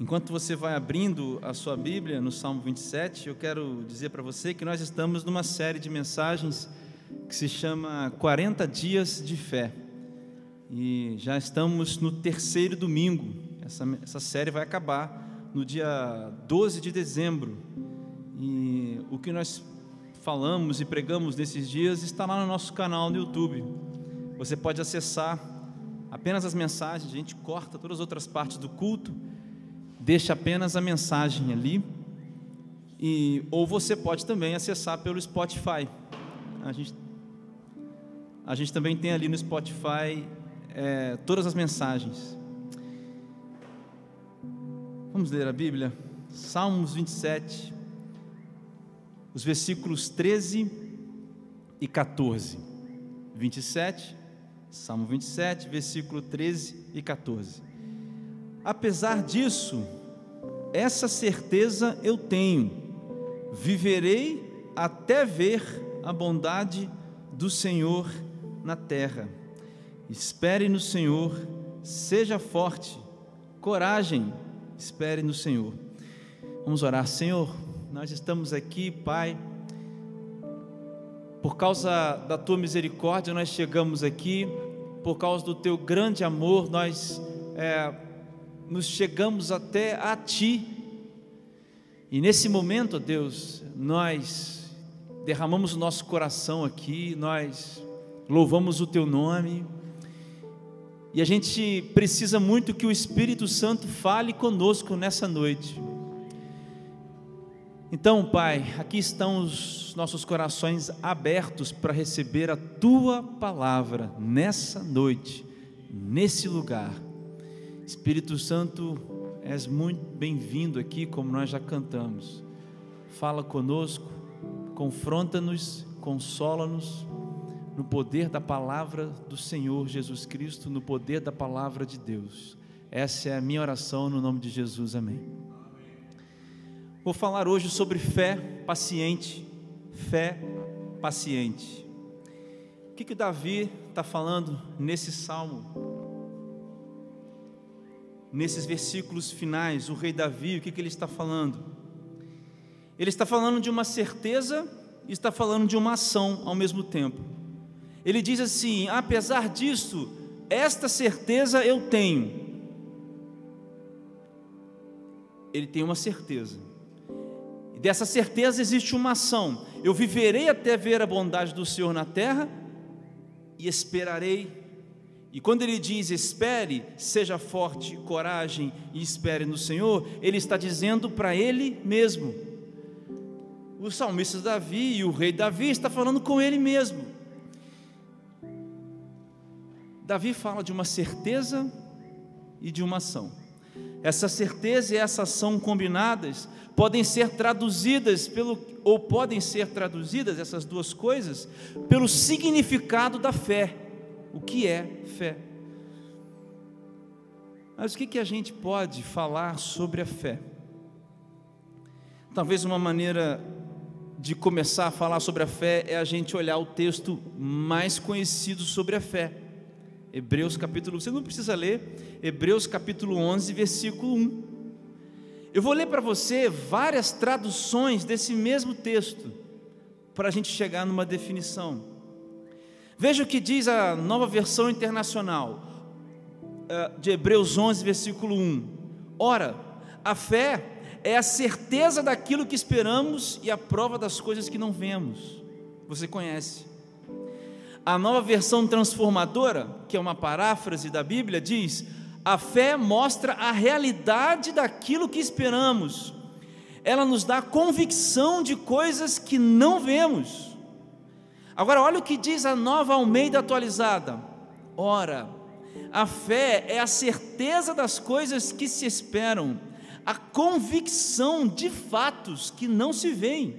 Enquanto você vai abrindo a sua Bíblia no Salmo 27, eu quero dizer para você que nós estamos numa série de mensagens que se chama 40 Dias de Fé. E já estamos no terceiro domingo. Essa, essa série vai acabar no dia 12 de dezembro. E o que nós falamos e pregamos nesses dias está lá no nosso canal no YouTube. Você pode acessar apenas as mensagens, a gente corta todas as outras partes do culto deixa apenas a mensagem ali. E, ou você pode também acessar pelo Spotify. A gente, a gente também tem ali no Spotify é, todas as mensagens. Vamos ler a Bíblia? Salmos 27, os versículos 13 e 14. 27, Salmo 27, versículo 13 e 14. Apesar disso, essa certeza eu tenho: viverei até ver a bondade do Senhor na terra. Espere no Senhor, seja forte, coragem, espere no Senhor. Vamos orar, Senhor. Nós estamos aqui, Pai, por causa da tua misericórdia, nós chegamos aqui, por causa do teu grande amor, nós é, nos chegamos até a Ti. E nesse momento, Deus, nós derramamos o nosso coração aqui, nós louvamos o Teu nome, e a gente precisa muito que o Espírito Santo fale conosco nessa noite. Então, Pai, aqui estão os nossos corações abertos para receber a Tua palavra nessa noite, nesse lugar. Espírito Santo, és muito bem-vindo aqui, como nós já cantamos. Fala conosco, confronta-nos, consola-nos no poder da palavra do Senhor Jesus Cristo, no poder da palavra de Deus. Essa é a minha oração no nome de Jesus. Amém. Vou falar hoje sobre fé paciente. Fé paciente. O que, que Davi está falando nesse salmo? Nesses versículos finais, o rei Davi, o que, que ele está falando? Ele está falando de uma certeza e está falando de uma ação ao mesmo tempo. Ele diz assim: apesar disso, esta certeza eu tenho. Ele tem uma certeza. E dessa certeza existe uma ação. Eu viverei até ver a bondade do Senhor na terra e esperarei e quando ele diz espere, seja forte, coragem e espere no Senhor, ele está dizendo para ele mesmo. O salmista Davi e o rei Davi está falando com ele mesmo. Davi fala de uma certeza e de uma ação. Essa certeza e essa ação combinadas podem ser traduzidas pelo ou podem ser traduzidas essas duas coisas pelo significado da fé o que é fé. Mas o que, que a gente pode falar sobre a fé? Talvez uma maneira de começar a falar sobre a fé é a gente olhar o texto mais conhecido sobre a fé. Hebreus capítulo, você não precisa ler, Hebreus capítulo 11, versículo 1. Eu vou ler para você várias traduções desse mesmo texto, para a gente chegar numa definição. Veja o que diz a nova versão internacional eh, de Hebreus 11, versículo 1. Ora, a fé é a certeza daquilo que esperamos e a prova das coisas que não vemos. Você conhece. A nova versão transformadora, que é uma paráfrase da Bíblia, diz: a fé mostra a realidade daquilo que esperamos. Ela nos dá convicção de coisas que não vemos. Agora, olha o que diz a nova Almeida atualizada. Ora, a fé é a certeza das coisas que se esperam, a convicção de fatos que não se veem.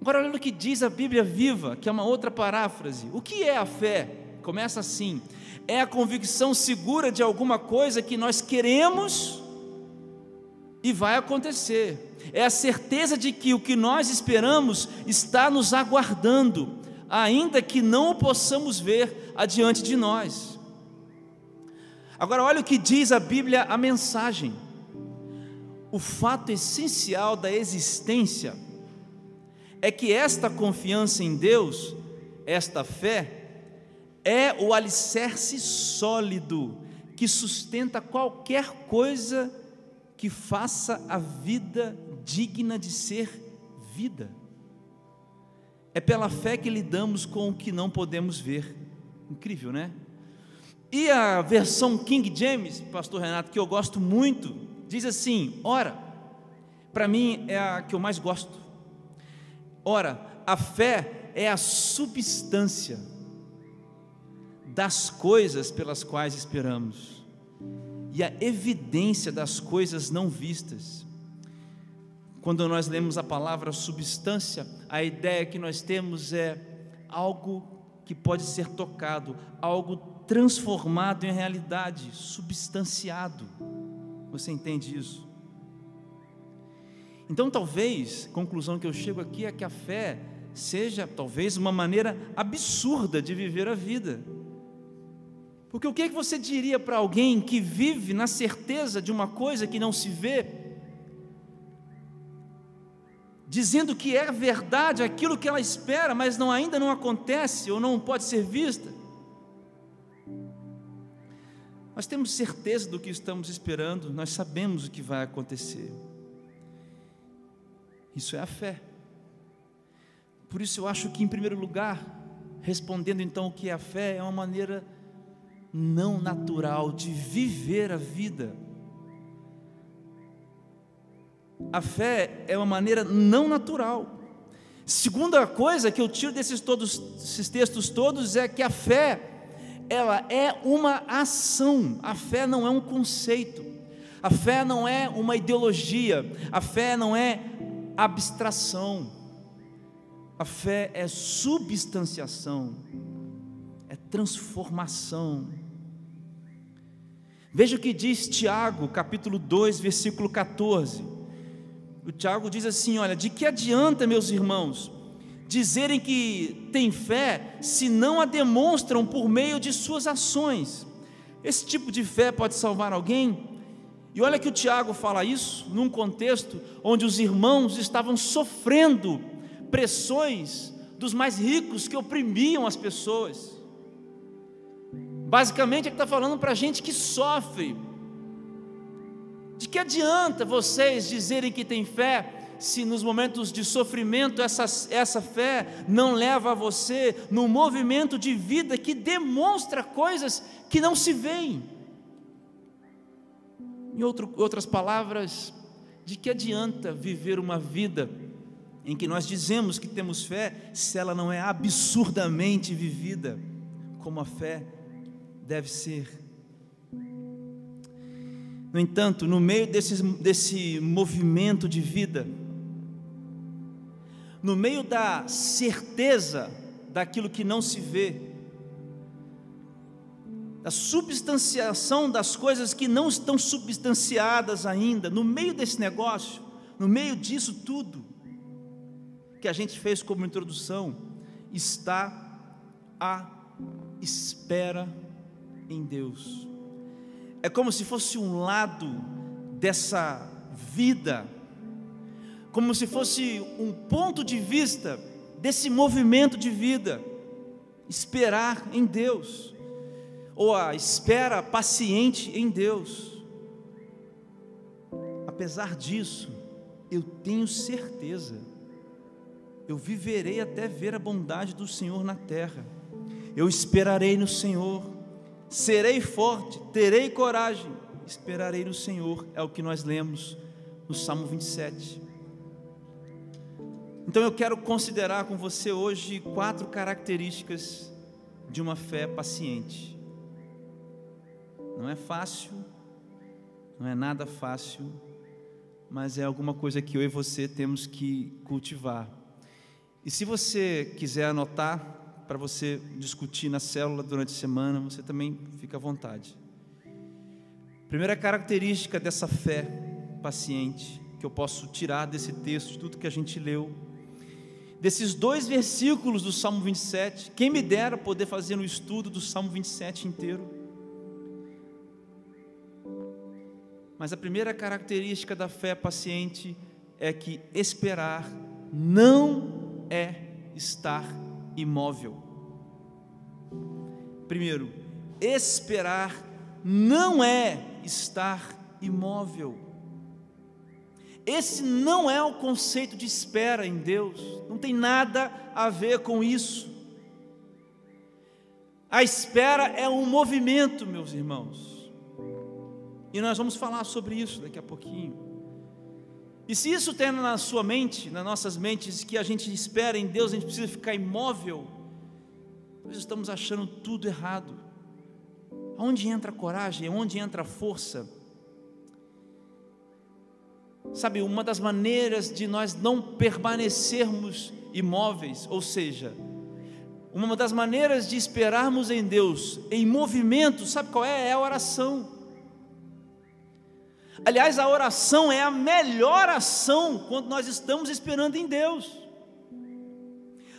Agora, olha o que diz a Bíblia viva, que é uma outra paráfrase. O que é a fé? Começa assim: é a convicção segura de alguma coisa que nós queremos e vai acontecer é a certeza de que o que nós esperamos está nos aguardando, ainda que não o possamos ver adiante de nós. Agora, olha o que diz a Bíblia, a mensagem. O fato essencial da existência é que esta confiança em Deus, esta fé, é o alicerce sólido que sustenta qualquer coisa que faça a vida digna de ser vida. É pela fé que lidamos com o que não podemos ver. Incrível, né? E a versão King James, pastor Renato, que eu gosto muito, diz assim: ora, para mim é a que eu mais gosto. Ora, a fé é a substância das coisas pelas quais esperamos e a evidência das coisas não vistas. Quando nós lemos a palavra substância, a ideia que nós temos é algo que pode ser tocado, algo transformado em realidade, substanciado. Você entende isso? Então, talvez, a conclusão que eu chego aqui é que a fé seja, talvez, uma maneira absurda de viver a vida. Porque o que, é que você diria para alguém que vive na certeza de uma coisa que não se vê, dizendo que é verdade aquilo que ela espera, mas não, ainda não acontece ou não pode ser vista? Nós temos certeza do que estamos esperando, nós sabemos o que vai acontecer. Isso é a fé. Por isso eu acho que, em primeiro lugar, respondendo então o que é a fé, é uma maneira não natural de viver a vida. A fé é uma maneira não natural. Segunda coisa que eu tiro desses todos, esses textos todos é que a fé ela é uma ação, a fé não é um conceito, a fé não é uma ideologia, a fé não é abstração, a fé é substanciação, é transformação. Veja o que diz Tiago, capítulo 2, versículo 14. O Tiago diz assim: Olha, de que adianta, meus irmãos, dizerem que têm fé se não a demonstram por meio de suas ações. Esse tipo de fé pode salvar alguém? E olha que o Tiago fala isso num contexto onde os irmãos estavam sofrendo pressões dos mais ricos que oprimiam as pessoas. Basicamente, ele está falando para gente que sofre. De que adianta vocês dizerem que têm fé se nos momentos de sofrimento essa, essa fé não leva a você num movimento de vida que demonstra coisas que não se veem. Em outro, outras palavras, de que adianta viver uma vida em que nós dizemos que temos fé se ela não é absurdamente vivida como a fé deve ser? No entanto, no meio desse, desse movimento de vida, no meio da certeza daquilo que não se vê, da substanciação das coisas que não estão substanciadas ainda, no meio desse negócio, no meio disso tudo, que a gente fez como introdução, está a espera em Deus. É como se fosse um lado dessa vida como se fosse um ponto de vista desse movimento de vida, esperar em Deus, ou a espera paciente em Deus. Apesar disso, eu tenho certeza, eu viverei até ver a bondade do Senhor na terra, eu esperarei no Senhor, serei forte, terei coragem, esperarei no Senhor, é o que nós lemos no Salmo 27. Então eu quero considerar com você hoje quatro características de uma fé paciente. Não é fácil, não é nada fácil, mas é alguma coisa que eu e você temos que cultivar. E se você quiser anotar para você discutir na célula durante a semana, você também fica à vontade. Primeira característica dessa fé paciente que eu posso tirar desse texto, de tudo que a gente leu, desses dois versículos do Salmo 27, quem me dera poder fazer um estudo do Salmo 27 inteiro. Mas a primeira característica da fé paciente é que esperar não é estar imóvel. Primeiro, esperar não é estar imóvel. Esse não é o conceito de espera em Deus, não tem nada a ver com isso. A espera é um movimento, meus irmãos, e nós vamos falar sobre isso daqui a pouquinho. E se isso tem na sua mente, nas nossas mentes, que a gente espera em Deus, a gente precisa ficar imóvel, nós estamos achando tudo errado. Onde entra a coragem? Onde entra a força? Sabe, uma das maneiras de nós não permanecermos imóveis, ou seja, uma das maneiras de esperarmos em Deus em movimento, sabe qual é? É a oração. Aliás, a oração é a melhor ação quando nós estamos esperando em Deus.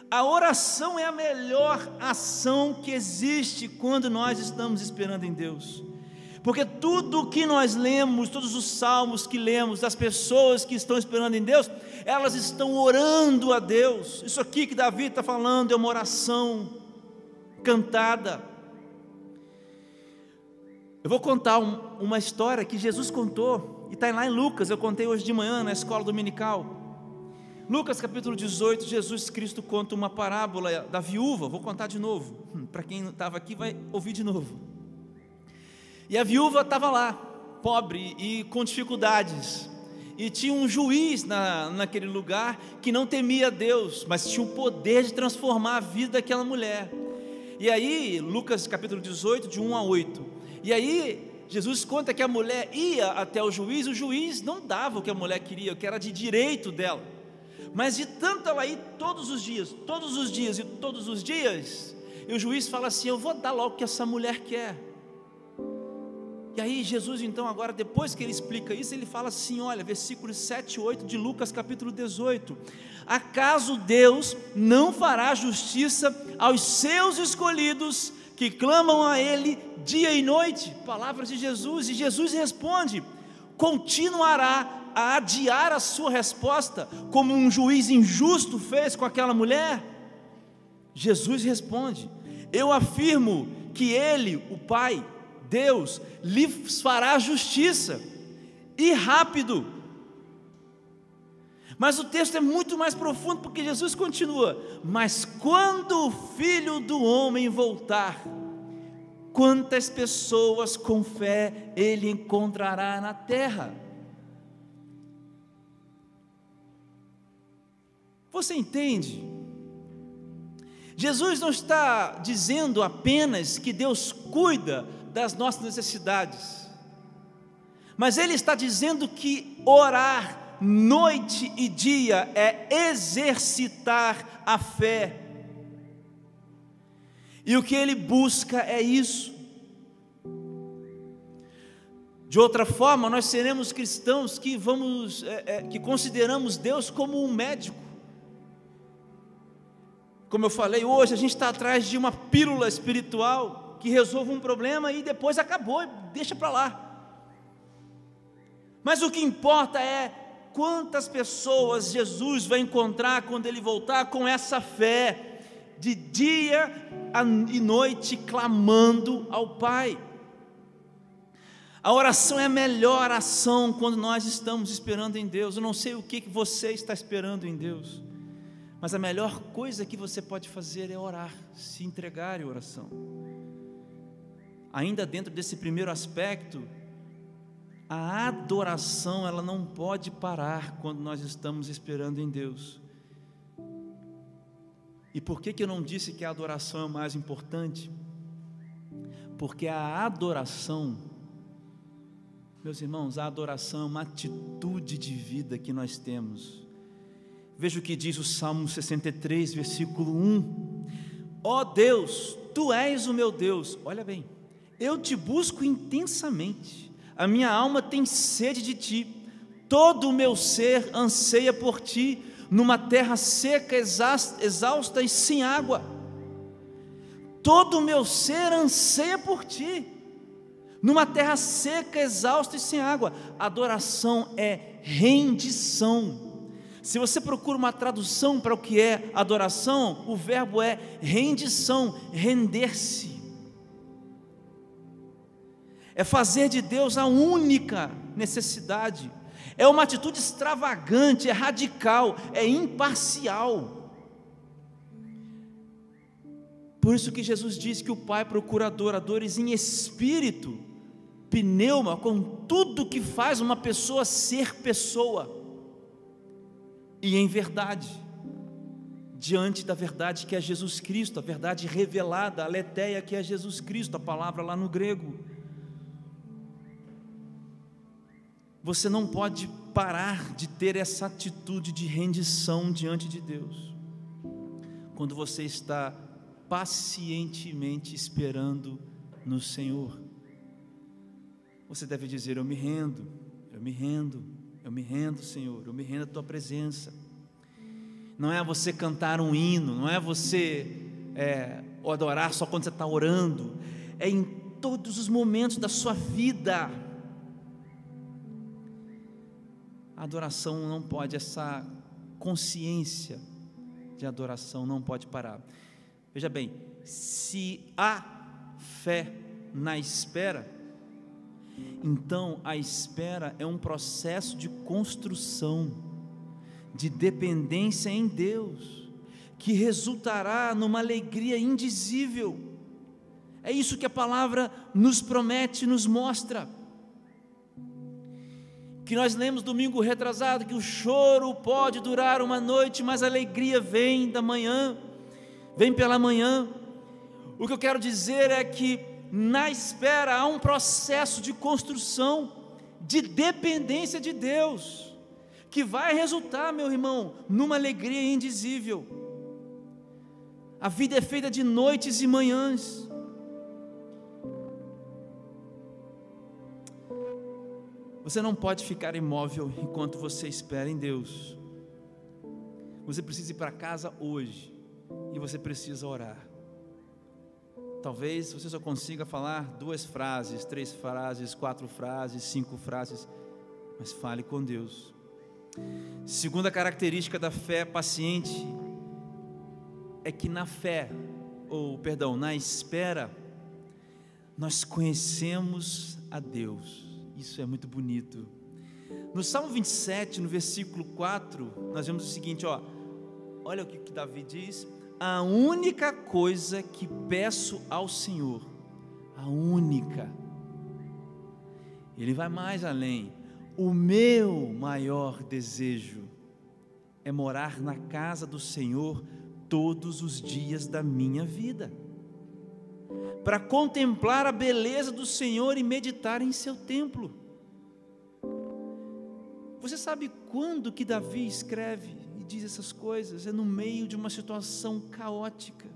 A oração é a melhor ação que existe quando nós estamos esperando em Deus. Porque tudo que nós lemos, todos os salmos que lemos, das pessoas que estão esperando em Deus, elas estão orando a Deus. Isso aqui que Davi está falando é uma oração cantada. Eu vou contar um, uma história que Jesus contou, e está lá em Lucas, eu contei hoje de manhã na escola dominical. Lucas capítulo 18, Jesus Cristo conta uma parábola da viúva, vou contar de novo, hum, para quem estava aqui vai ouvir de novo. E a viúva estava lá, pobre e com dificuldades, e tinha um juiz na, naquele lugar que não temia Deus, mas tinha o poder de transformar a vida daquela mulher. E aí, Lucas capítulo 18, de 1 a 8. E aí, Jesus conta que a mulher ia até o juiz, o juiz não dava o que a mulher queria, o que era de direito dela. Mas de tanto ela ir todos os dias, todos os dias e todos os dias, e o juiz fala assim: Eu vou dar logo o que essa mulher quer. E aí, Jesus, então, agora, depois que ele explica isso, ele fala assim: olha, versículos 7 e 8 de Lucas, capítulo 18: Acaso Deus não fará justiça aos seus escolhidos que clamam a Ele dia e noite? Palavras de Jesus, e Jesus responde: continuará a adiar a sua resposta, como um juiz injusto fez com aquela mulher? Jesus responde: Eu afirmo que Ele, o Pai, Deus, lhe fará justiça, e rápido. Mas o texto é muito mais profundo, porque Jesus continua: Mas quando o filho do homem voltar, quantas pessoas com fé ele encontrará na terra? Você entende? Jesus não está dizendo apenas que Deus cuida das nossas necessidades, mas Ele está dizendo que orar noite e dia é exercitar a fé, e o que Ele busca é isso. De outra forma, nós seremos cristãos que vamos, é, é, que consideramos Deus como um médico como eu falei hoje, a gente está atrás de uma pílula espiritual que resolve um problema e depois acabou, deixa para lá. Mas o que importa é quantas pessoas Jesus vai encontrar quando ele voltar com essa fé, de dia e noite clamando ao Pai. A oração é a melhor ação quando nós estamos esperando em Deus. Eu não sei o que você está esperando em Deus. Mas a melhor coisa que você pode fazer é orar, se entregar em oração. Ainda dentro desse primeiro aspecto, a adoração ela não pode parar quando nós estamos esperando em Deus. E por que, que eu não disse que a adoração é o mais importante? Porque a adoração, meus irmãos, a adoração é uma atitude de vida que nós temos. Veja o que diz o Salmo 63, versículo 1. Ó oh Deus, tu és o meu Deus. Olha bem, eu te busco intensamente. A minha alma tem sede de ti. Todo o meu ser anseia por ti, numa terra seca, exausta e sem água. Todo o meu ser anseia por ti. numa terra seca, exausta e sem água. Adoração é rendição. Se você procura uma tradução para o que é adoração, o verbo é rendição, render-se. É fazer de Deus a única necessidade. É uma atitude extravagante, é radical, é imparcial. Por isso que Jesus diz que o Pai procura adoradores em espírito, pneuma, com tudo que faz uma pessoa ser pessoa, e em verdade, diante da verdade que é Jesus Cristo, a verdade revelada, a letéia que é Jesus Cristo, a palavra lá no grego. Você não pode parar de ter essa atitude de rendição diante de Deus, quando você está pacientemente esperando no Senhor. Você deve dizer: Eu me rendo, eu me rendo, eu me rendo, Senhor, eu me rendo à tua presença. Não é você cantar um hino, não é você é, adorar só quando você está orando, é em todos os momentos da sua vida. A adoração não pode, essa consciência de adoração não pode parar. Veja bem, se há fé na espera, então a espera é um processo de construção, de dependência em Deus, que resultará numa alegria indizível. É isso que a palavra nos promete, nos mostra. Que nós lemos domingo retrasado que o choro pode durar uma noite, mas a alegria vem da manhã vem pela manhã. O que eu quero dizer é que na espera há um processo de construção, de dependência de Deus, que vai resultar, meu irmão, numa alegria indizível. A vida é feita de noites e manhãs. Você não pode ficar imóvel enquanto você espera em Deus. Você precisa ir para casa hoje e você precisa orar. Talvez você só consiga falar duas frases, três frases, quatro frases, cinco frases, mas fale com Deus. Segunda característica da fé paciente é que na fé, ou perdão, na espera, nós conhecemos a Deus. Isso é muito bonito. No Salmo 27, no versículo 4, nós vemos o seguinte, ó. Olha o que, que Davi diz: a única coisa que peço ao Senhor, a única. Ele vai mais além. O meu maior desejo é morar na casa do Senhor todos os dias da minha vida, para contemplar a beleza do Senhor e meditar em seu templo. Você sabe quando que Davi escreve diz essas coisas, é no meio de uma situação caótica.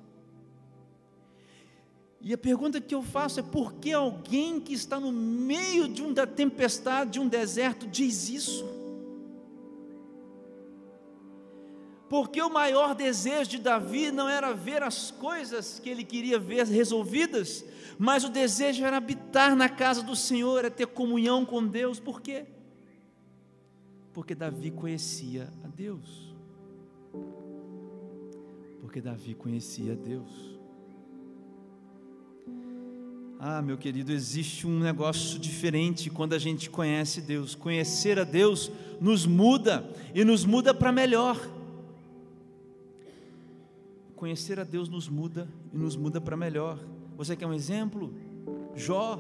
E a pergunta que eu faço é por que alguém que está no meio de uma tempestade, de um deserto, diz isso? Porque o maior desejo de Davi não era ver as coisas que ele queria ver resolvidas, mas o desejo era habitar na casa do Senhor, era ter comunhão com Deus. Por quê? Porque Davi conhecia a Deus porque Davi conhecia Deus. Ah, meu querido, existe um negócio diferente quando a gente conhece Deus. Conhecer a Deus nos muda e nos muda para melhor. Conhecer a Deus nos muda e nos muda para melhor. Você quer um exemplo? Jó.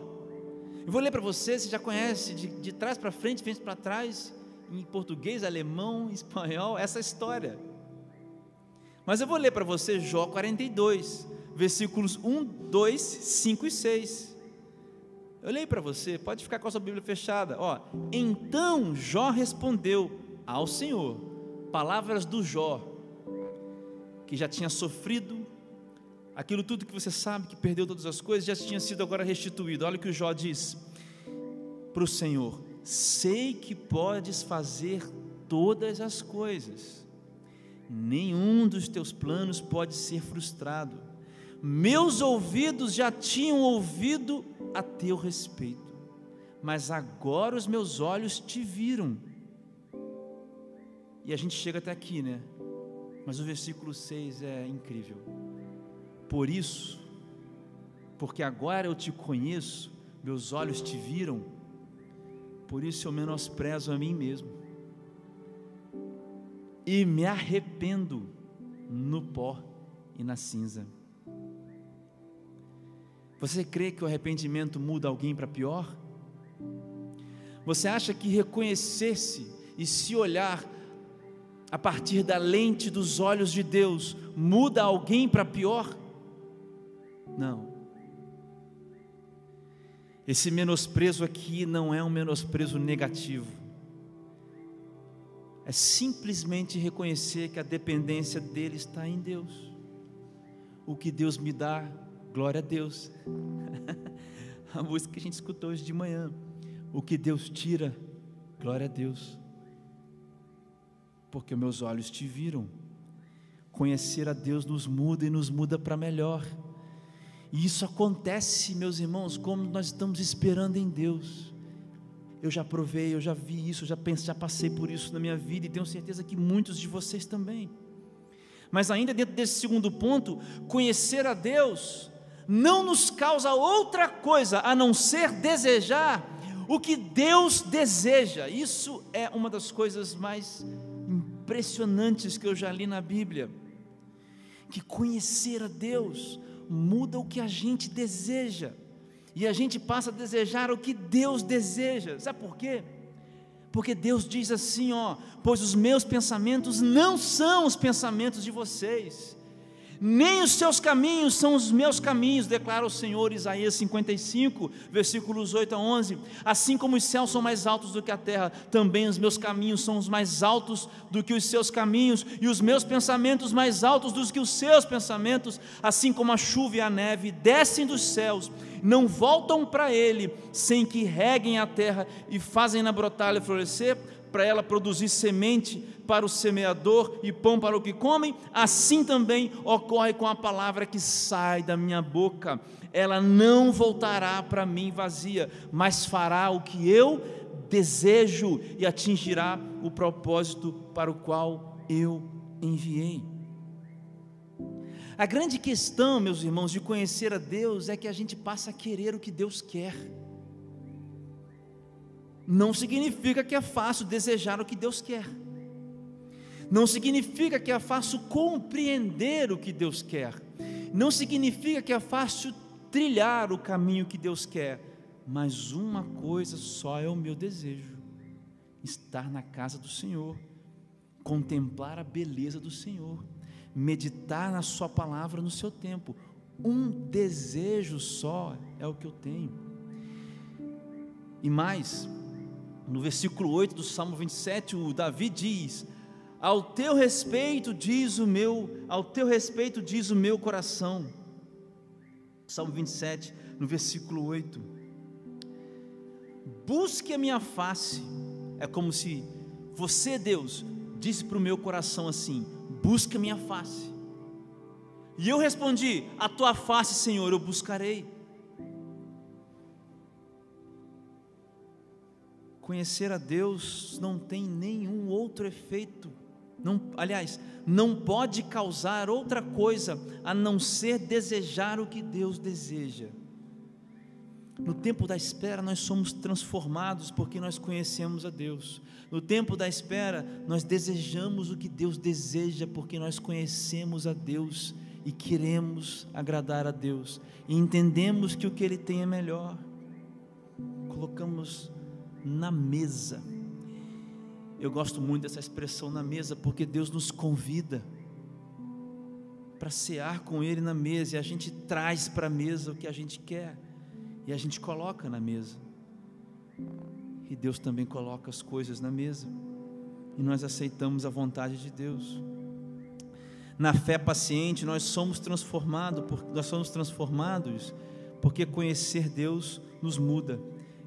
Eu vou ler para você, você já conhece, de, de trás para frente, frente para trás, em português, alemão, espanhol, essa história. Mas eu vou ler para você Jó 42, versículos 1, 2, 5 e 6. Eu leio para você, pode ficar com a sua Bíblia fechada. Ó, então Jó respondeu ao Senhor, palavras do Jó, que já tinha sofrido aquilo tudo que você sabe, que perdeu todas as coisas, já tinha sido agora restituído. Olha o que o Jó diz para o Senhor: Sei que podes fazer todas as coisas nenhum dos teus planos pode ser frustrado. Meus ouvidos já tinham ouvido a teu respeito. mas agora os meus olhos te viram. E a gente chega até aqui, né? Mas o versículo 6 é incrível. Por isso, porque agora eu te conheço, meus olhos te viram, por isso eu menosprezo a mim mesmo e me arrependo no pó e na cinza. Você crê que o arrependimento muda alguém para pior? Você acha que reconhecer-se e se olhar a partir da lente dos olhos de Deus muda alguém para pior? Não. Esse menosprezo aqui não é um menosprezo negativo. É simplesmente reconhecer que a dependência dele está em Deus. O que Deus me dá, glória a Deus. a música que a gente escutou hoje de manhã. O que Deus tira, glória a Deus. Porque meus olhos te viram. Conhecer a Deus nos muda e nos muda para melhor. E isso acontece, meus irmãos, como nós estamos esperando em Deus. Eu já provei, eu já vi isso, já pensei, já passei por isso na minha vida e tenho certeza que muitos de vocês também. Mas ainda dentro desse segundo ponto, conhecer a Deus não nos causa outra coisa a não ser desejar o que Deus deseja. Isso é uma das coisas mais impressionantes que eu já li na Bíblia. Que conhecer a Deus muda o que a gente deseja, e a gente passa a desejar o que Deus deseja, sabe por quê? Porque Deus diz assim, ó, pois os meus pensamentos não são os pensamentos de vocês, nem os seus caminhos são os meus caminhos, declara o Senhor, Isaías 55, versículos 8 a 11. Assim como os céus são mais altos do que a terra, também os meus caminhos são os mais altos do que os seus caminhos, e os meus pensamentos mais altos do que os seus pensamentos. Assim como a chuva e a neve descem dos céus, não voltam para ele, sem que reguem a terra e fazem-na brotar e florescer para ela produzir semente para o semeador e pão para o que comem, assim também ocorre com a palavra que sai da minha boca. Ela não voltará para mim vazia, mas fará o que eu desejo e atingirá o propósito para o qual eu enviei. A grande questão, meus irmãos, de conhecer a Deus é que a gente passa a querer o que Deus quer não significa que é fácil desejar o que Deus quer. Não significa que é fácil compreender o que Deus quer. Não significa que é fácil trilhar o caminho que Deus quer. Mas uma coisa só é o meu desejo: estar na casa do Senhor, contemplar a beleza do Senhor, meditar na Sua palavra no seu tempo. Um desejo só é o que eu tenho. E mais, no versículo 8 do Salmo 27, o Davi diz: Ao teu respeito diz o meu, ao teu respeito diz o meu coração. Salmo 27, no versículo 8. Busque a minha face. É como se você, Deus, disse para o meu coração assim: Busque a minha face. E eu respondi: A tua face, Senhor, eu buscarei. Conhecer a Deus não tem nenhum outro efeito. Não, aliás, não pode causar outra coisa a não ser desejar o que Deus deseja. No tempo da espera, nós somos transformados porque nós conhecemos a Deus. No tempo da espera, nós desejamos o que Deus deseja porque nós conhecemos a Deus e queremos agradar a Deus. E entendemos que o que Ele tem é melhor. Colocamos na mesa. Eu gosto muito dessa expressão na mesa, porque Deus nos convida para cear com Ele na mesa, e a gente traz para a mesa o que a gente quer, e a gente coloca na mesa. E Deus também coloca as coisas na mesa, e nós aceitamos a vontade de Deus. Na fé paciente, nós somos transformados, nós somos transformados, porque conhecer Deus nos muda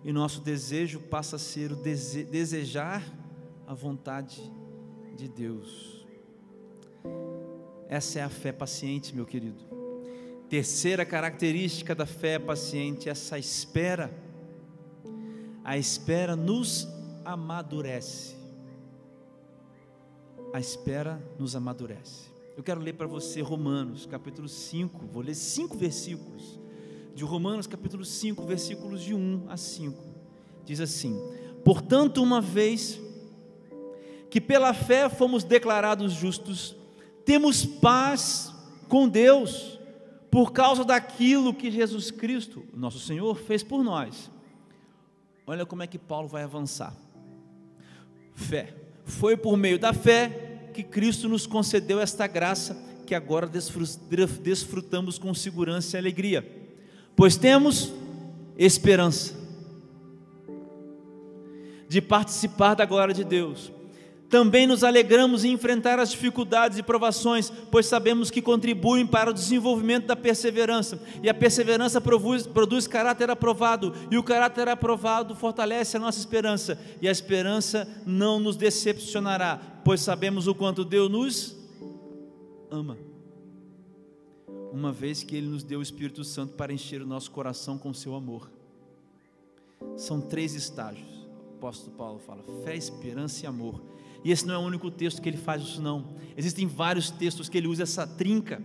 e nosso desejo passa a ser o dese desejar a vontade de Deus. Essa é a fé paciente, meu querido. Terceira característica da fé paciente, essa espera. A espera nos amadurece. A espera nos amadurece. Eu quero ler para você Romanos, capítulo 5. Vou ler cinco versículos. De Romanos, capítulo 5, versículos de 1 a 5. Diz assim: Portanto, uma vez que pela fé fomos declarados justos, temos paz com Deus, por causa daquilo que Jesus Cristo, nosso Senhor, fez por nós. Olha como é que Paulo vai avançar. Fé. Foi por meio da fé que Cristo nos concedeu esta graça que agora desfrutamos com segurança e alegria, pois temos esperança de participar da glória de Deus. Também nos alegramos em enfrentar as dificuldades e provações, pois sabemos que contribuem para o desenvolvimento da perseverança. E a perseverança produz, produz, caráter aprovado, e o caráter aprovado fortalece a nossa esperança. E a esperança não nos decepcionará, pois sabemos o quanto Deus nos ama. Uma vez que Ele nos deu o Espírito Santo para encher o nosso coração com o seu amor. São três estágios. O apóstolo Paulo fala: fé, esperança e amor. E esse não é o único texto que ele faz isso, não. Existem vários textos que ele usa essa trinca.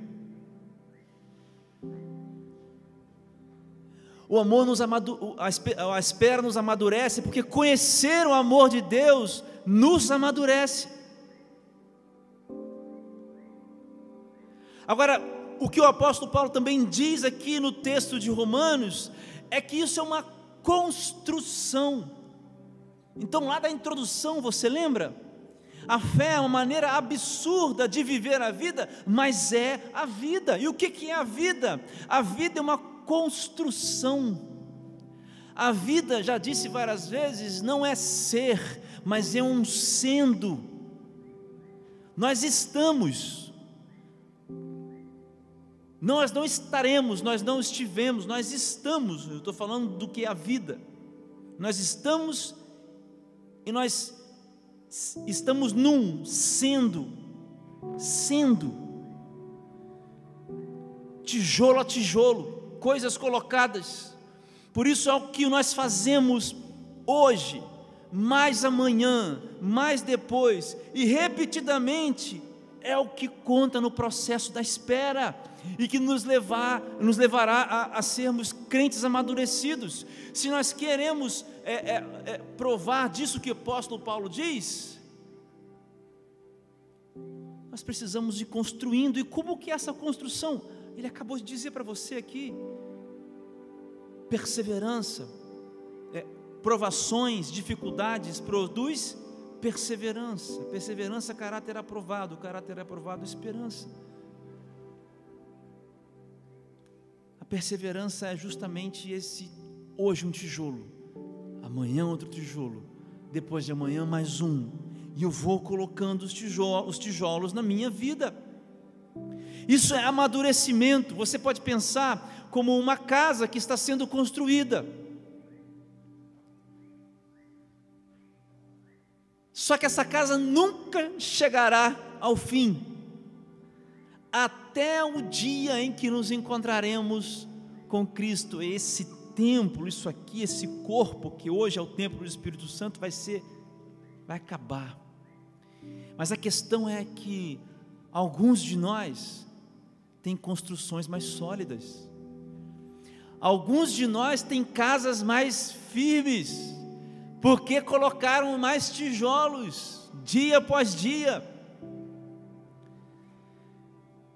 O amor nos amadu... a espera nos amadurece, porque conhecer o amor de Deus nos amadurece. Agora, o que o apóstolo Paulo também diz aqui no texto de Romanos é que isso é uma construção. Então, lá da introdução, você lembra? A fé é uma maneira absurda de viver a vida, mas é a vida. E o que é a vida? A vida é uma construção. A vida, já disse várias vezes, não é ser, mas é um sendo. Nós estamos, nós não estaremos, nós não estivemos, nós estamos. Eu estou falando do que é a vida. Nós estamos e nós estamos num sendo, sendo, tijolo a tijolo, coisas colocadas. Por isso é o que nós fazemos hoje, mais amanhã, mais depois, e repetidamente, é o que conta no processo da espera e que nos, levar, nos levará a, a sermos crentes amadurecidos. Se nós queremos é, é, é, provar disso que o apóstolo Paulo diz, nós precisamos ir construindo, e como que é essa construção? Ele acabou de dizer para você aqui, perseverança, é, provações, dificuldades, produz perseverança, perseverança, caráter aprovado, caráter aprovado, esperança. A perseverança é justamente esse, hoje um tijolo, amanhã outro tijolo, depois de amanhã mais um, e eu vou colocando os tijolos, os tijolos na minha vida. Isso é amadurecimento. Você pode pensar como uma casa que está sendo construída. Só que essa casa nunca chegará ao fim, até o dia em que nos encontraremos com Cristo. Esse templo, isso aqui, esse corpo que hoje é o templo do Espírito Santo, vai ser, vai acabar. Mas a questão é que alguns de nós têm construções mais sólidas. Alguns de nós têm casas mais firmes, porque colocaram mais tijolos dia após dia.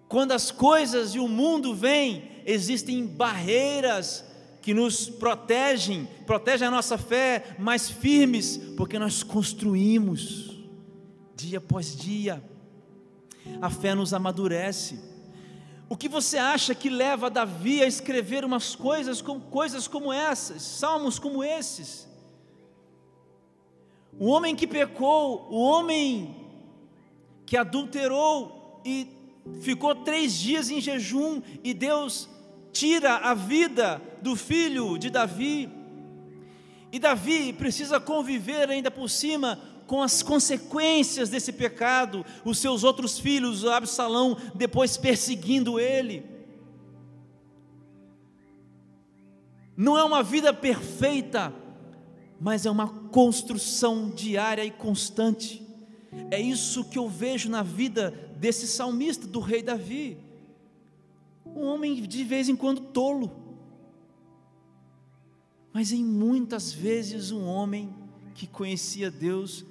Quando as coisas e o mundo vêm, existem barreiras que nos protegem, protegem a nossa fé mais firmes, porque nós construímos dia após dia. A fé nos amadurece. O que você acha que leva Davi a escrever umas coisas como coisas como essas, salmos como esses? O homem que pecou, o homem que adulterou e ficou três dias em jejum e Deus tira a vida do filho de Davi. E Davi precisa conviver ainda por cima com as consequências desse pecado, os seus outros filhos, Absalão, depois perseguindo ele. Não é uma vida perfeita, mas é uma construção diária e constante. É isso que eu vejo na vida desse salmista, do rei Davi. Um homem de vez em quando tolo, mas em muitas vezes um homem que conhecia Deus,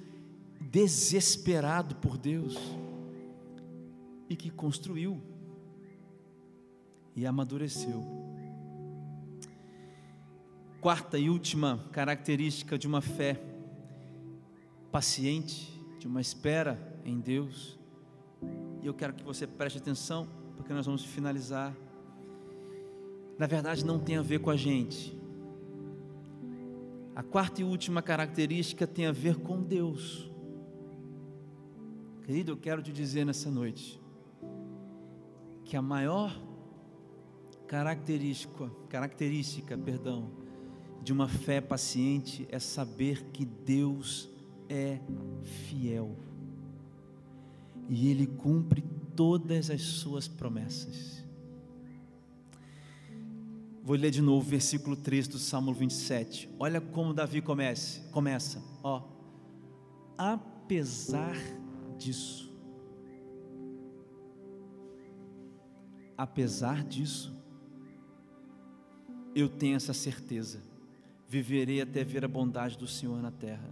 desesperado por Deus, e que construiu e amadureceu. Quarta e última característica de uma fé paciente, de uma espera em Deus. E eu quero que você preste atenção, porque nós vamos finalizar. Na verdade, não tem a ver com a gente. A quarta e última característica tem a ver com Deus. Querido, eu quero te dizer nessa noite que a maior característica, característica, perdão, de uma fé paciente é saber que Deus é fiel. E ele cumpre todas as suas promessas. Vou ler de novo o versículo 3 do Salmo 27. Olha como Davi comece, começa, ó. Apesar disso, apesar disso, eu tenho essa certeza, viverei até ver a bondade do Senhor na terra.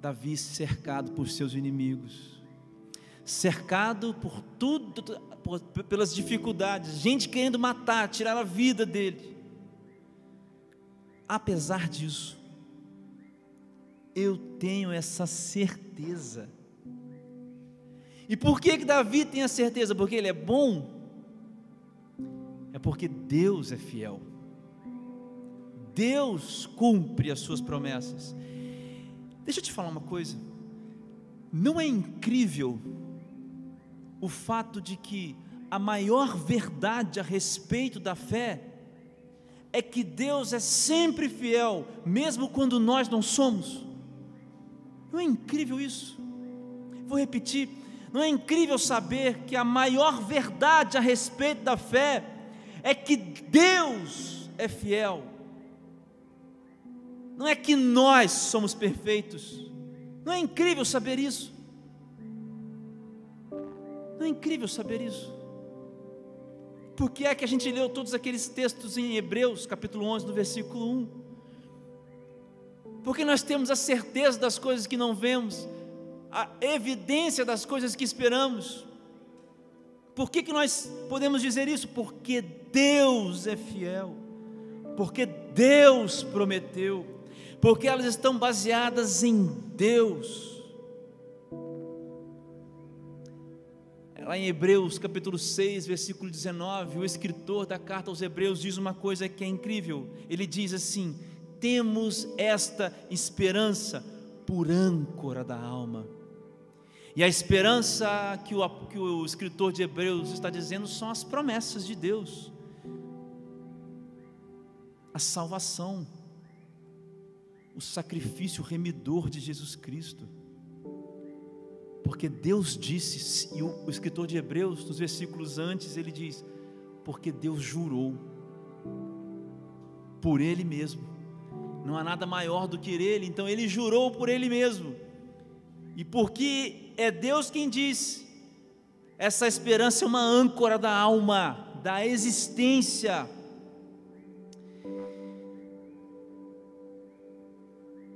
Davi cercado por seus inimigos, cercado por tudo, por, pelas dificuldades, gente querendo matar, tirar a vida dele. Apesar disso, eu tenho essa certeza. E por que que Davi tem a certeza? Porque ele é bom? é porque Deus é fiel. Deus cumpre as suas promessas. Deixa eu te falar uma coisa. Não é incrível o fato de que a maior verdade a respeito da fé é que Deus é sempre fiel, mesmo quando nós não somos? Não é incrível isso? Vou repetir. Não é incrível saber que a maior verdade a respeito da fé é que Deus é fiel. Não é que nós somos perfeitos. Não é incrível saber isso? Não é incrível saber isso? Por que é que a gente leu todos aqueles textos em Hebreus, capítulo 11, no versículo 1? Porque nós temos a certeza das coisas que não vemos, a evidência das coisas que esperamos. Por que, que nós podemos dizer isso? Porque Deus é fiel, porque Deus prometeu, porque elas estão baseadas em Deus. Lá em Hebreus capítulo 6, versículo 19, o escritor da carta aos Hebreus diz uma coisa que é incrível. Ele diz assim: Temos esta esperança por âncora da alma e a esperança que o, que o escritor de Hebreus está dizendo são as promessas de Deus, a salvação, o sacrifício remidor de Jesus Cristo. Porque Deus disse, e o, escritor de Hebreus, nos versículos antes, ele diz: porque Deus jurou por Ele mesmo, não há nada maior do que Ele, então Ele jurou por Ele mesmo, e porque é Deus quem diz. Essa esperança é uma âncora da alma, da existência.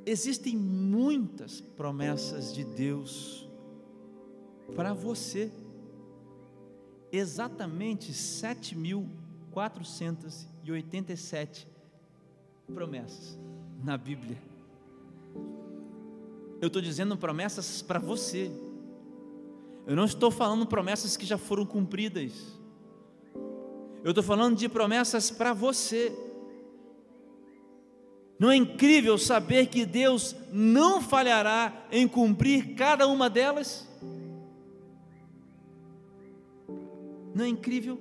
Existem muitas promessas de Deus para você. Exatamente 7.487 promessas na Bíblia. Eu estou dizendo promessas para você. Eu não estou falando promessas que já foram cumpridas. Eu estou falando de promessas para você. Não é incrível saber que Deus não falhará em cumprir cada uma delas? Não é incrível?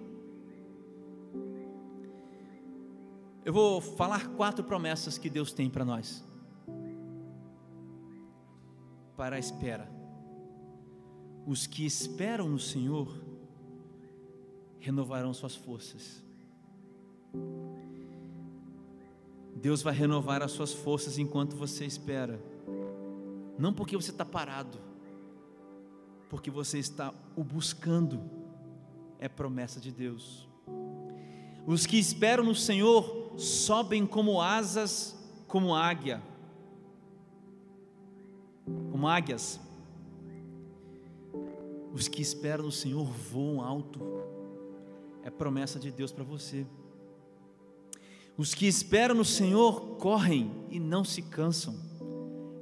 Eu vou falar quatro promessas que Deus tem para nós. Para a espera os que esperam no Senhor renovarão suas forças. Deus vai renovar as suas forças enquanto você espera. Não porque você está parado, porque você está o buscando. É promessa de Deus. Os que esperam no Senhor sobem como asas, como águia. Como águias. Os que esperam no Senhor voam alto. É promessa de Deus para você. Os que esperam no Senhor correm e não se cansam.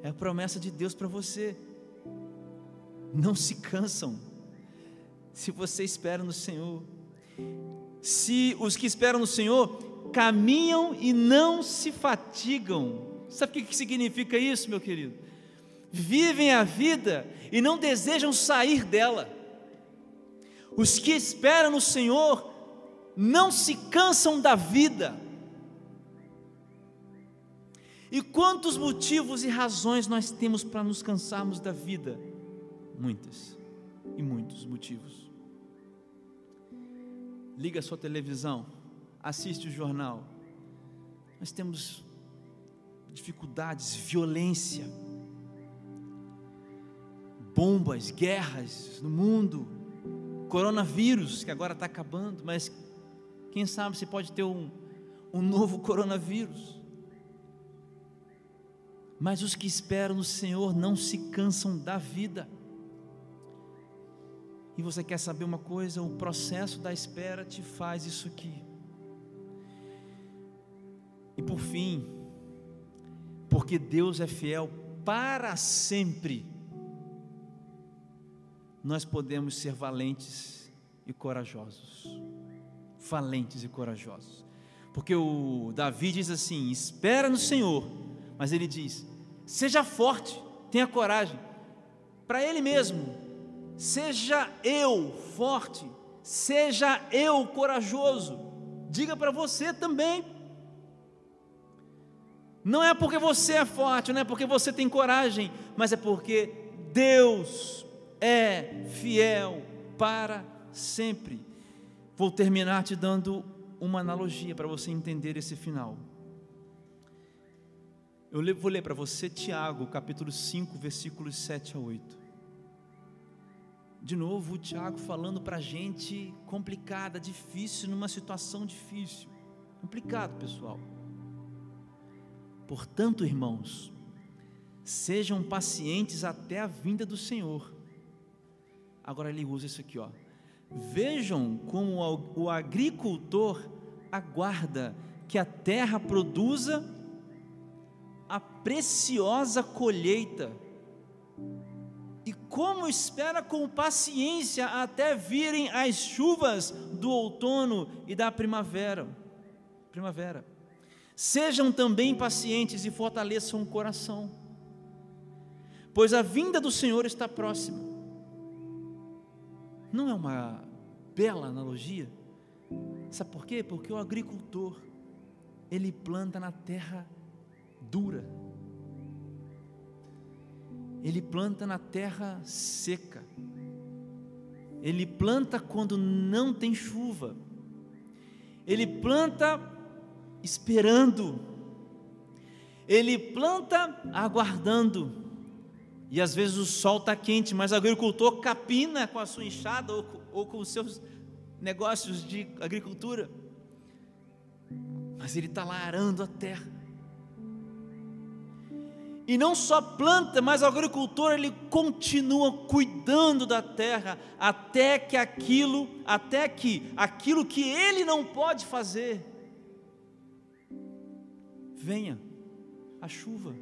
É a promessa de Deus para você. Não se cansam. Se você espera no Senhor. Se os que esperam no Senhor caminham e não se fatigam. Sabe o que significa isso, meu querido? Vivem a vida e não desejam sair dela. Os que esperam no Senhor não se cansam da vida e quantos motivos e razões nós temos para nos cansarmos da vida? Muitas e muitos motivos. Liga a sua televisão, assiste o jornal. Nós temos dificuldades, violência, bombas, guerras no mundo, coronavírus que agora está acabando, mas quem sabe se pode ter um, um novo coronavírus. Mas os que esperam no Senhor não se cansam da vida. E você quer saber uma coisa? O processo da espera te faz isso aqui. E por fim, porque Deus é fiel para sempre, nós podemos ser valentes e corajosos. Valentes e corajosos. Porque o Davi diz assim: espera no Senhor mas ele diz: seja forte, tenha coragem. Para ele mesmo, seja eu forte, seja eu corajoso. Diga para você também. Não é porque você é forte, não é porque você tem coragem, mas é porque Deus é fiel para sempre. Vou terminar te dando uma analogia para você entender esse final. Eu vou ler para você Tiago, capítulo 5, versículos 7 a 8. De novo, o Tiago falando para gente complicada, difícil, numa situação difícil. Complicado, pessoal. Portanto, irmãos, sejam pacientes até a vinda do Senhor. Agora ele usa isso aqui, ó. Vejam como o agricultor aguarda que a terra produza a preciosa colheita e como espera com paciência até virem as chuvas do outono e da primavera. Primavera. Sejam também pacientes e fortaleçam o coração, pois a vinda do Senhor está próxima. Não é uma bela analogia? Sabe por quê? Porque o agricultor, ele planta na terra dura. Ele planta na terra seca. Ele planta quando não tem chuva. Ele planta esperando. Ele planta aguardando. E às vezes o sol está quente, mas o agricultor capina com a sua enxada ou, ou com os seus negócios de agricultura. Mas ele está lá arando a terra. E não só planta, mas o agricultor ele continua cuidando da terra até que aquilo, até que aquilo que ele não pode fazer venha a chuva.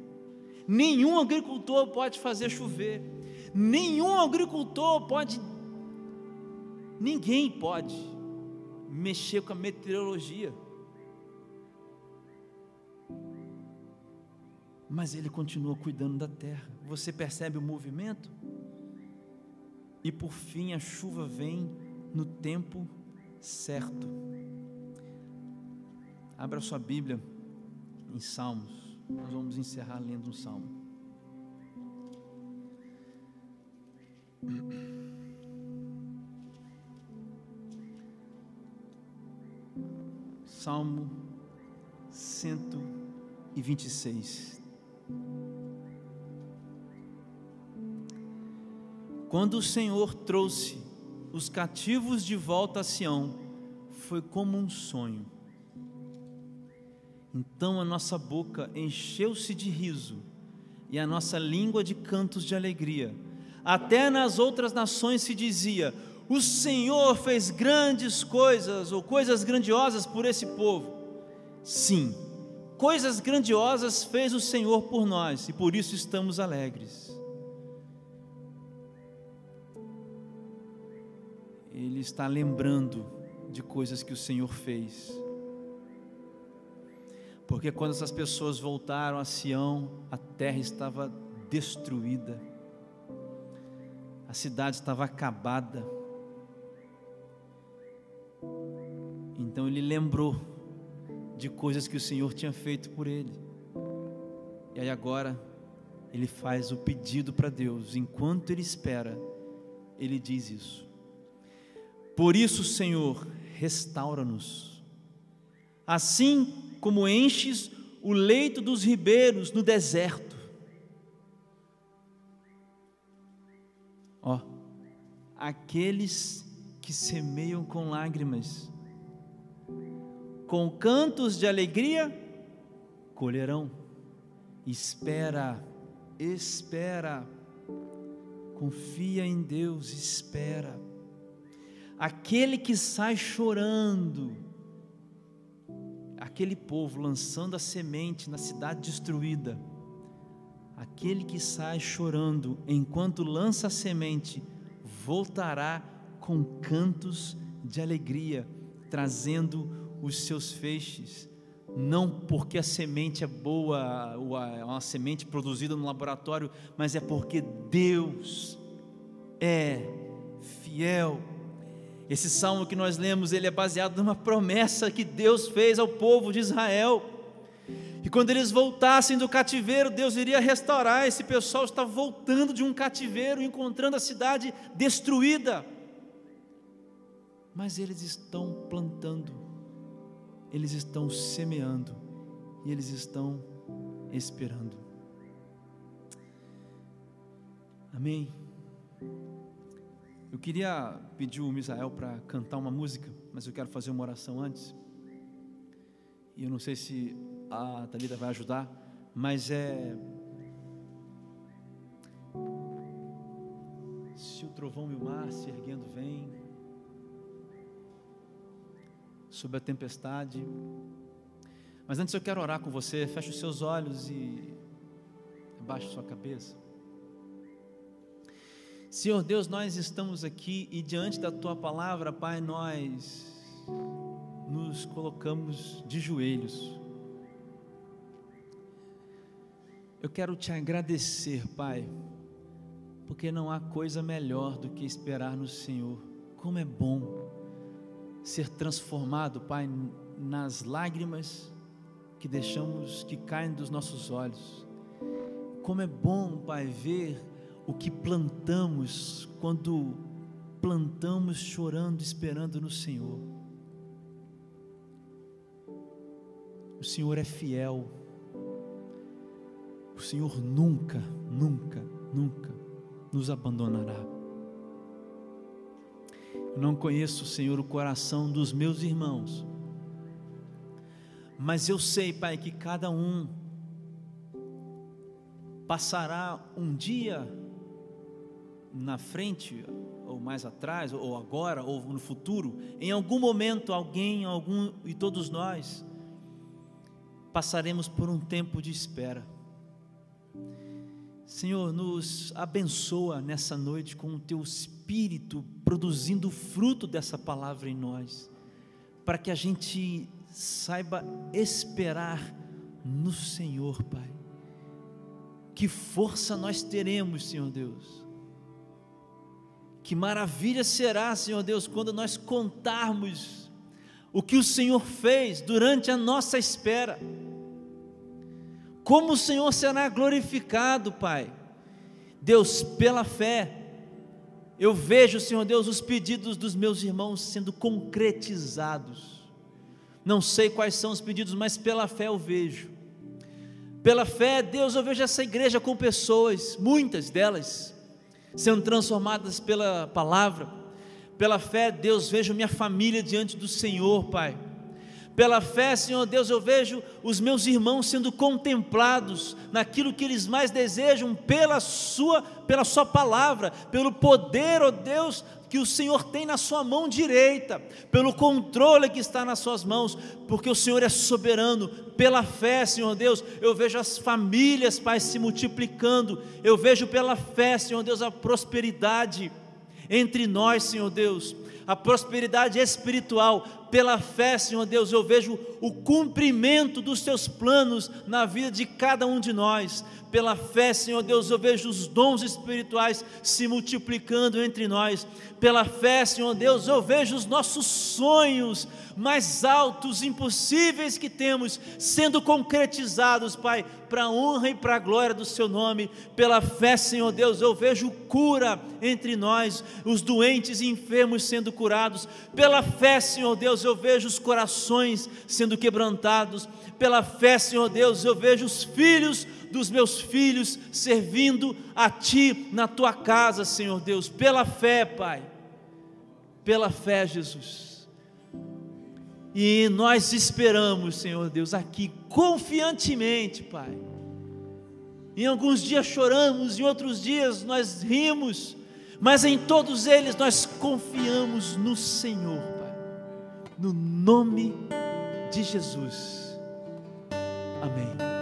Nenhum agricultor pode fazer chover. Nenhum agricultor pode ninguém pode mexer com a meteorologia. Mas ele continua cuidando da terra. Você percebe o movimento? E por fim a chuva vem no tempo certo. Abra sua Bíblia em Salmos. Nós vamos encerrar lendo um salmo. Salmo 100 e 26. Quando o Senhor trouxe os cativos de volta a Sião, foi como um sonho. Então a nossa boca encheu-se de riso e a nossa língua de cantos de alegria. Até nas outras nações se dizia: O Senhor fez grandes coisas ou coisas grandiosas por esse povo. Sim, coisas grandiosas fez o Senhor por nós e por isso estamos alegres. Ele está lembrando de coisas que o Senhor fez. Porque quando essas pessoas voltaram a Sião, a terra estava destruída, a cidade estava acabada. Então ele lembrou de coisas que o Senhor tinha feito por ele. E aí agora ele faz o pedido para Deus, enquanto ele espera, ele diz isso. Por isso, Senhor, restaura-nos. Assim como enches o leito dos ribeiros no deserto. Ó, aqueles que semeiam com lágrimas, com cantos de alegria, colherão. Espera, espera, confia em Deus, espera aquele que sai chorando, aquele povo lançando a semente na cidade destruída, aquele que sai chorando enquanto lança a semente, voltará com cantos de alegria, trazendo os seus feixes, não porque a semente é boa, é uma semente produzida no laboratório, mas é porque Deus é fiel esse salmo que nós lemos, ele é baseado numa promessa que Deus fez ao povo de Israel. E quando eles voltassem do cativeiro, Deus iria restaurar. Esse pessoal está voltando de um cativeiro, encontrando a cidade destruída. Mas eles estão plantando, eles estão semeando e eles estão esperando. Amém. Eu queria pedir o Misael para cantar uma música, mas eu quero fazer uma oração antes. E eu não sei se a Thalita vai ajudar, mas é. Se o trovão e o mar se erguendo vem, sobre a tempestade. Mas antes eu quero orar com você, feche os seus olhos e abaixe sua cabeça. Senhor Deus, nós estamos aqui e diante da tua palavra, Pai, nós nos colocamos de joelhos. Eu quero te agradecer, Pai, porque não há coisa melhor do que esperar no Senhor. Como é bom ser transformado, Pai, nas lágrimas que deixamos que caem dos nossos olhos. Como é bom, Pai, ver o que plantamos quando plantamos chorando, esperando no Senhor. O Senhor é fiel. O Senhor nunca, nunca, nunca nos abandonará. Não conheço, Senhor, o coração dos meus irmãos, mas eu sei, Pai, que cada um passará um dia na frente, ou mais atrás, ou agora, ou no futuro, em algum momento alguém, algum e todos nós passaremos por um tempo de espera. Senhor, nos abençoa nessa noite com o teu espírito produzindo o fruto dessa palavra em nós, para que a gente saiba esperar no Senhor, Pai. Que força nós teremos, Senhor Deus que maravilha será, Senhor Deus, quando nós contarmos o que o Senhor fez durante a nossa espera. Como o Senhor será glorificado, Pai. Deus, pela fé, eu vejo, Senhor Deus, os pedidos dos meus irmãos sendo concretizados. Não sei quais são os pedidos, mas pela fé eu vejo. Pela fé, Deus, eu vejo essa igreja com pessoas, muitas delas, sendo transformadas pela palavra. Pela fé, Deus, vejo minha família diante do Senhor, Pai. Pela fé, Senhor Deus, eu vejo os meus irmãos sendo contemplados naquilo que eles mais desejam pela sua, pela sua palavra, pelo poder, ó oh Deus, que o Senhor tem na sua mão direita, pelo controle que está nas suas mãos, porque o Senhor é soberano. Pela fé, Senhor Deus, eu vejo as famílias, Pai, se multiplicando. Eu vejo pela fé, Senhor Deus, a prosperidade entre nós, Senhor Deus a prosperidade espiritual. Pela fé, Senhor Deus, eu vejo o cumprimento dos teus planos na vida de cada um de nós. Pela fé, Senhor Deus, eu vejo os dons espirituais se multiplicando entre nós. Pela fé, Senhor Deus, eu vejo os nossos sonhos mais altos, impossíveis que temos, sendo concretizados, Pai, para a honra e para a glória do Seu nome. Pela fé, Senhor Deus, eu vejo cura entre nós, os doentes e enfermos sendo curados. Pela fé, Senhor Deus, eu vejo os corações sendo quebrantados. Pela fé, Senhor Deus, eu vejo os filhos dos meus filhos servindo a Ti na Tua casa, Senhor Deus. Pela fé, Pai. Pela fé, Jesus e nós esperamos, Senhor Deus, aqui confiantemente, Pai. Em alguns dias choramos, em outros dias nós rimos, mas em todos eles nós confiamos no Senhor, Pai. No nome de Jesus. Amém.